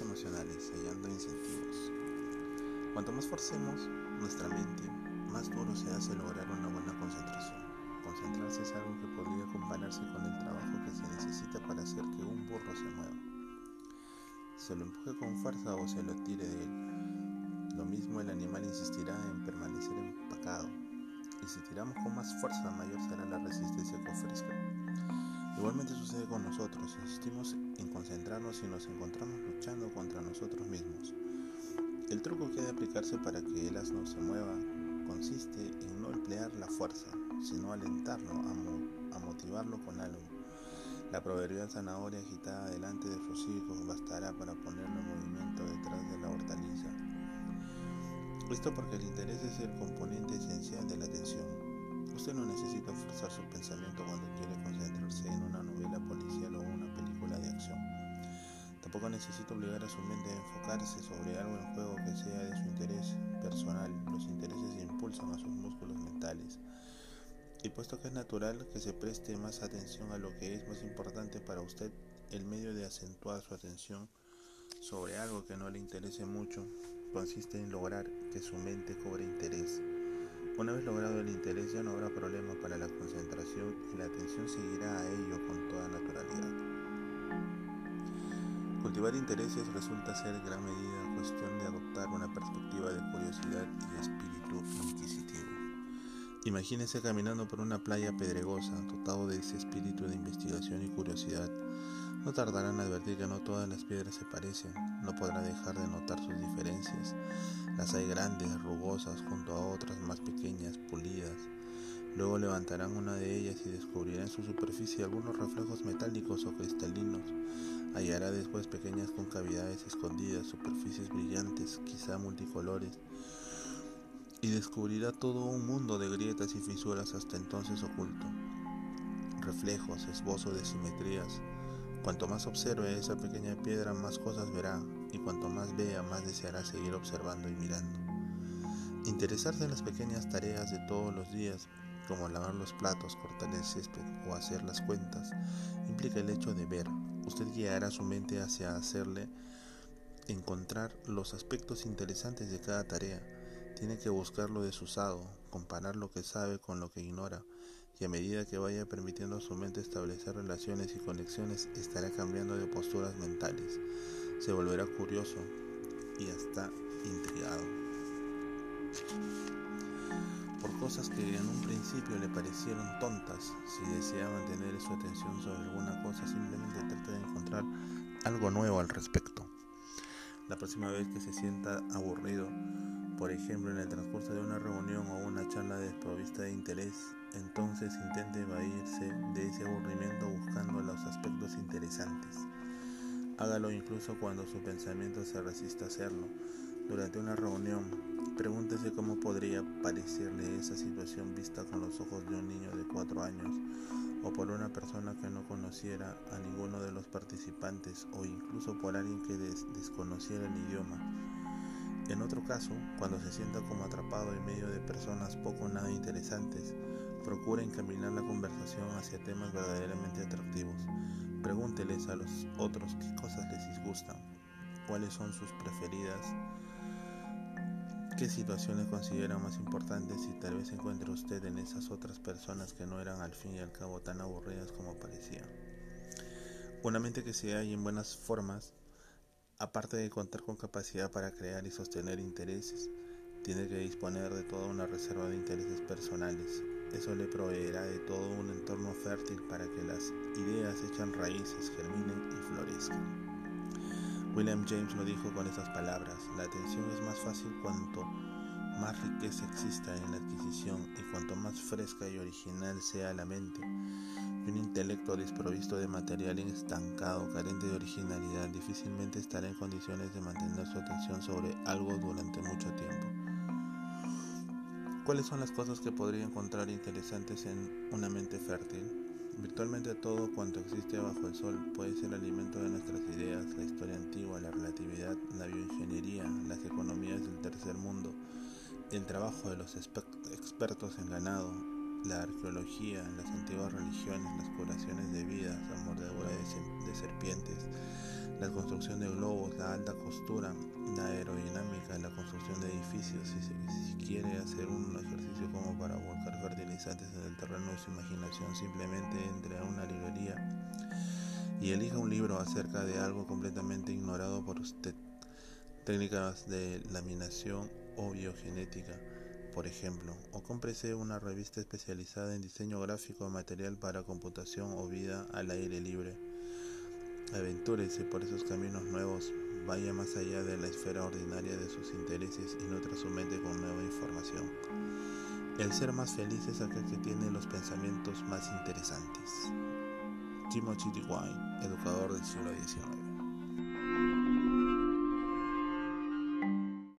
Emocionales, hallando incentivos. Cuanto más forcemos nuestra mente, más duro se hace lograr una buena concentración. Concentrarse es algo que podría compararse con el trabajo que se necesita para hacer que un burro se mueva. Se lo empuje con fuerza o se lo tire de él. Lo mismo el animal insistirá en permanecer empacado. Y si tiramos con más fuerza, mayor será la resistencia que ofrezca. Igualmente sucede con nosotros, insistimos en concentrarnos y nos encontramos luchando contra nosotros mismos. El truco que ha de aplicarse para que el asno se mueva consiste en no emplear la fuerza, sino alentarlo, a, motivarlo con algo. La proverbial zanahoria agitada delante de sus hijos bastará para ponerlo en movimiento detrás de la hortaliza. Esto porque el interés es el componente esencial de la atención. Usted no necesita forzar su pensamiento cuando quiere concentrarse en una novela policial o una película de acción. Tampoco necesita obligar a su mente a enfocarse sobre algo en juego que sea de su interés personal. Los intereses impulsan a sus músculos mentales. Y puesto que es natural que se preste más atención a lo que es más importante para usted, el medio de acentuar su atención sobre algo que no le interese mucho consiste en lograr que su mente cobre interés. Una vez logrado el interés ya no habrá problema para la concentración y la atención seguirá a ello con toda naturalidad. Cultivar intereses resulta ser en gran medida cuestión de adoptar una perspectiva de curiosidad y espíritu inquisitivo. Imagínese caminando por una playa pedregosa, dotado de ese espíritu de investigación y curiosidad. No tardará en advertir que no todas las piedras se parecen, no podrá dejar de notar sus diferencias, las hay grandes, rugosas, junto a otras más pequeñas, pulidas. Luego levantarán una de ellas y descubrirá en su superficie algunos reflejos metálicos o cristalinos. Hallará después pequeñas concavidades escondidas, superficies brillantes, quizá multicolores. Y descubrirá todo un mundo de grietas y fisuras hasta entonces oculto. Reflejos, esbozo de simetrías. Cuanto más observe esa pequeña piedra, más cosas verá y cuanto más vea, más deseará seguir observando y mirando. Interesarse en las pequeñas tareas de todos los días, como lavar los platos, cortar el césped o hacer las cuentas, implica el hecho de ver. Usted guiará su mente hacia hacerle encontrar los aspectos interesantes de cada tarea. Tiene que buscar lo desusado, comparar lo que sabe con lo que ignora, y a medida que vaya permitiendo a su mente establecer relaciones y conexiones, estará cambiando de posturas mentales se volverá curioso y hasta intrigado por cosas que en un principio le parecieron tontas. Si desea mantener su atención sobre alguna cosa, simplemente trate de encontrar algo nuevo al respecto. La próxima vez que se sienta aburrido, por ejemplo en el transcurso de una reunión o una charla desprovista de interés, entonces intente evadirse de ese aburrimiento buscando los aspectos interesantes. Hágalo incluso cuando su pensamiento se resista a hacerlo. Durante una reunión, pregúntese cómo podría parecerle esa situación vista con los ojos de un niño de cuatro años o por una persona que no conociera a ninguno de los participantes o incluso por alguien que desconociera el idioma. En otro caso, cuando se sienta como atrapado en medio de personas poco o nada interesantes, procura encaminar la conversación hacia temas verdaderamente atractivos. Pregúnteles a los otros qué cosas les disgustan, cuáles son sus preferidas, qué situaciones consideran más importantes y tal vez encuentre usted en esas otras personas que no eran al fin y al cabo tan aburridas como parecían. Una mente que se halla en buenas formas, aparte de contar con capacidad para crear y sostener intereses, tiene que disponer de toda una reserva de intereses personales, eso le proveerá de todo un entorno fértil para que las ideas echan raíces, germinen y florezcan. William James lo dijo con estas palabras, la atención es más fácil cuanto más riqueza exista en la adquisición y cuanto más fresca y original sea la mente. un intelecto desprovisto de material estancado, carente de originalidad, difícilmente estará en condiciones de mantener su atención sobre algo durante mucho tiempo. ¿Cuáles son las cosas que podría encontrar interesantes en una mente fértil? Virtualmente todo cuanto existe bajo el sol puede ser alimento de nuestras ideas, la historia antigua, la relatividad, la bioingeniería, las economías del tercer mundo, el trabajo de los expertos en ganado, la arqueología, las antiguas religiones, las curaciones de vidas, la mordedura de, serpientes, la construcción de globos, la alta costura, la aerodinámica, la construcción de edificios. Si, si quiere hacer un ejercicio como para fertilizantes en el terreno de su imaginación, simplemente entre a una librería y elija un libro acerca de algo completamente ignorado por usted. Técnicas de laminación o biogenética por ejemplo, o cómprese una revista especializada en diseño gráfico, material para computación o vida al aire libre. Aventúrese por esos caminos nuevos, vaya más allá de la esfera ordinaria de sus intereses y nutra su mente con nueva información. El ser más feliz es aquel que tiene los pensamientos más interesantes. Timothy D. White, educador del siglo XIX.